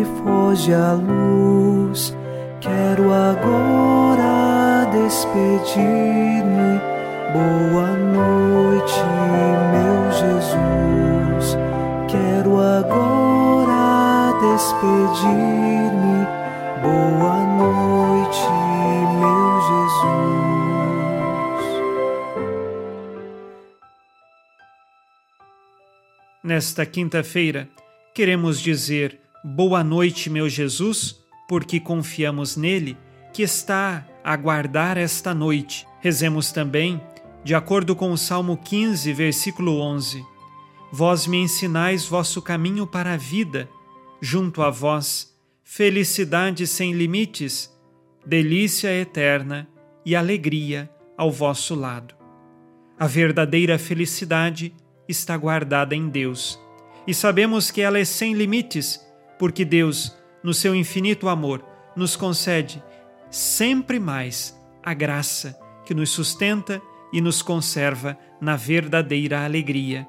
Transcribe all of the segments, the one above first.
Noite, foge a luz. Quero agora despedir-me. Boa noite, meu Jesus. Quero agora despedir-me. Boa noite, meu Jesus. Nesta quinta-feira, queremos dizer boa noite, meu Jesus porque confiamos nele, que está a guardar esta noite. Rezemos também, de acordo com o Salmo 15, versículo 11: Vós me ensinais vosso caminho para a vida, junto a vós, felicidade sem limites, delícia eterna e alegria ao vosso lado. A verdadeira felicidade está guardada em Deus. E sabemos que ela é sem limites, porque Deus no seu infinito amor, nos concede sempre mais a graça que nos sustenta e nos conserva na verdadeira alegria.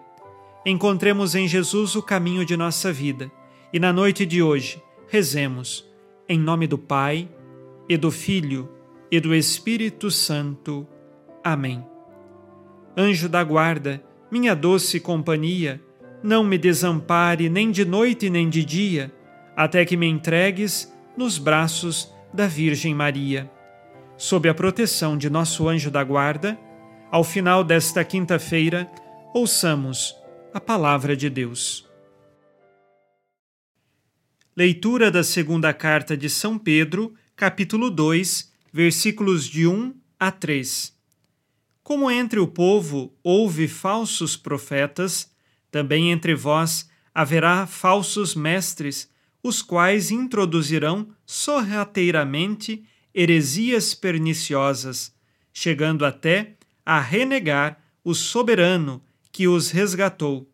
Encontremos em Jesus o caminho de nossa vida e na noite de hoje rezemos em nome do Pai e do Filho e do Espírito Santo. Amém. Anjo da guarda, minha doce companhia, não me desampare nem de noite nem de dia até que me entregues nos braços da Virgem Maria. Sob a proteção de nosso anjo da guarda, ao final desta quinta-feira, ouçamos a palavra de Deus. Leitura da segunda carta de São Pedro, capítulo 2, versículos de 1 a 3. Como entre o povo houve falsos profetas, também entre vós haverá falsos mestres os quais introduzirão sorrateiramente heresias perniciosas, chegando até a renegar o soberano que os resgatou.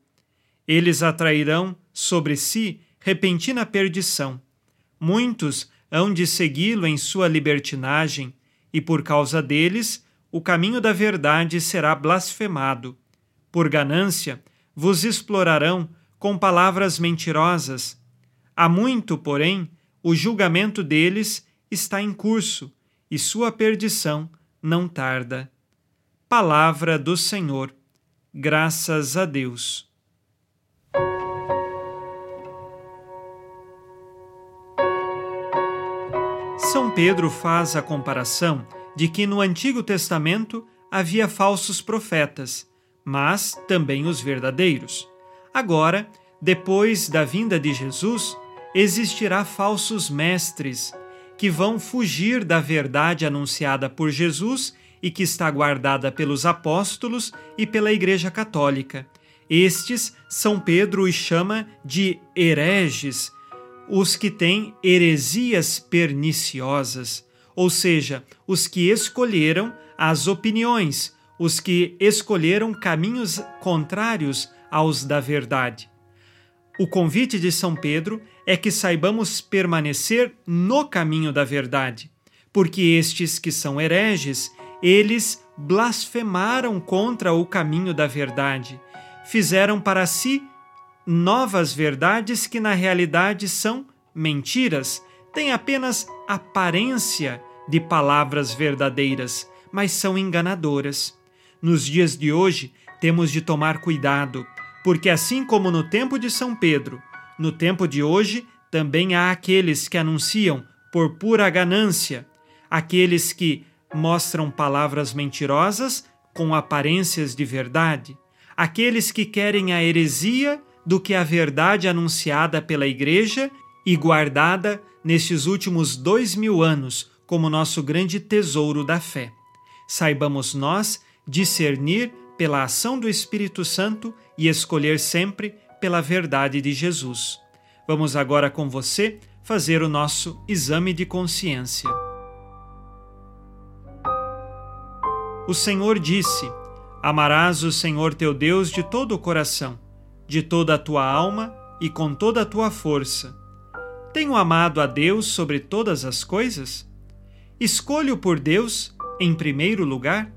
Eles atrairão sobre si repentina perdição. Muitos hão de segui-lo em sua libertinagem, e por causa deles o caminho da verdade será blasfemado. Por ganância, vos explorarão com palavras mentirosas Há muito, porém, o julgamento deles está em curso e sua perdição não tarda. Palavra do Senhor. Graças a Deus. São Pedro faz a comparação de que no Antigo Testamento havia falsos profetas, mas também os verdadeiros. Agora, depois da vinda de Jesus, existirá falsos mestres que vão fugir da verdade anunciada por Jesus e que está guardada pelos apóstolos e pela Igreja Católica. Estes São Pedro os chama de hereges, os que têm heresias perniciosas, ou seja, os que escolheram as opiniões, os que escolheram caminhos contrários aos da verdade. O convite de São Pedro é que saibamos permanecer no caminho da verdade, porque estes que são hereges, eles blasfemaram contra o caminho da verdade, fizeram para si novas verdades que na realidade são mentiras, têm apenas aparência de palavras verdadeiras, mas são enganadoras. Nos dias de hoje, temos de tomar cuidado porque assim como no tempo de São Pedro, no tempo de hoje também há aqueles que anunciam por pura ganância, aqueles que mostram palavras mentirosas com aparências de verdade, aqueles que querem a heresia do que a verdade anunciada pela Igreja e guardada nestes últimos dois mil anos como nosso grande tesouro da fé. Saibamos nós discernir pela ação do Espírito Santo e escolher sempre pela verdade de Jesus. Vamos agora com você fazer o nosso exame de consciência. O Senhor disse: Amarás o Senhor teu Deus de todo o coração, de toda a tua alma e com toda a tua força. Tenho amado a Deus sobre todas as coisas? Escolho por Deus em primeiro lugar?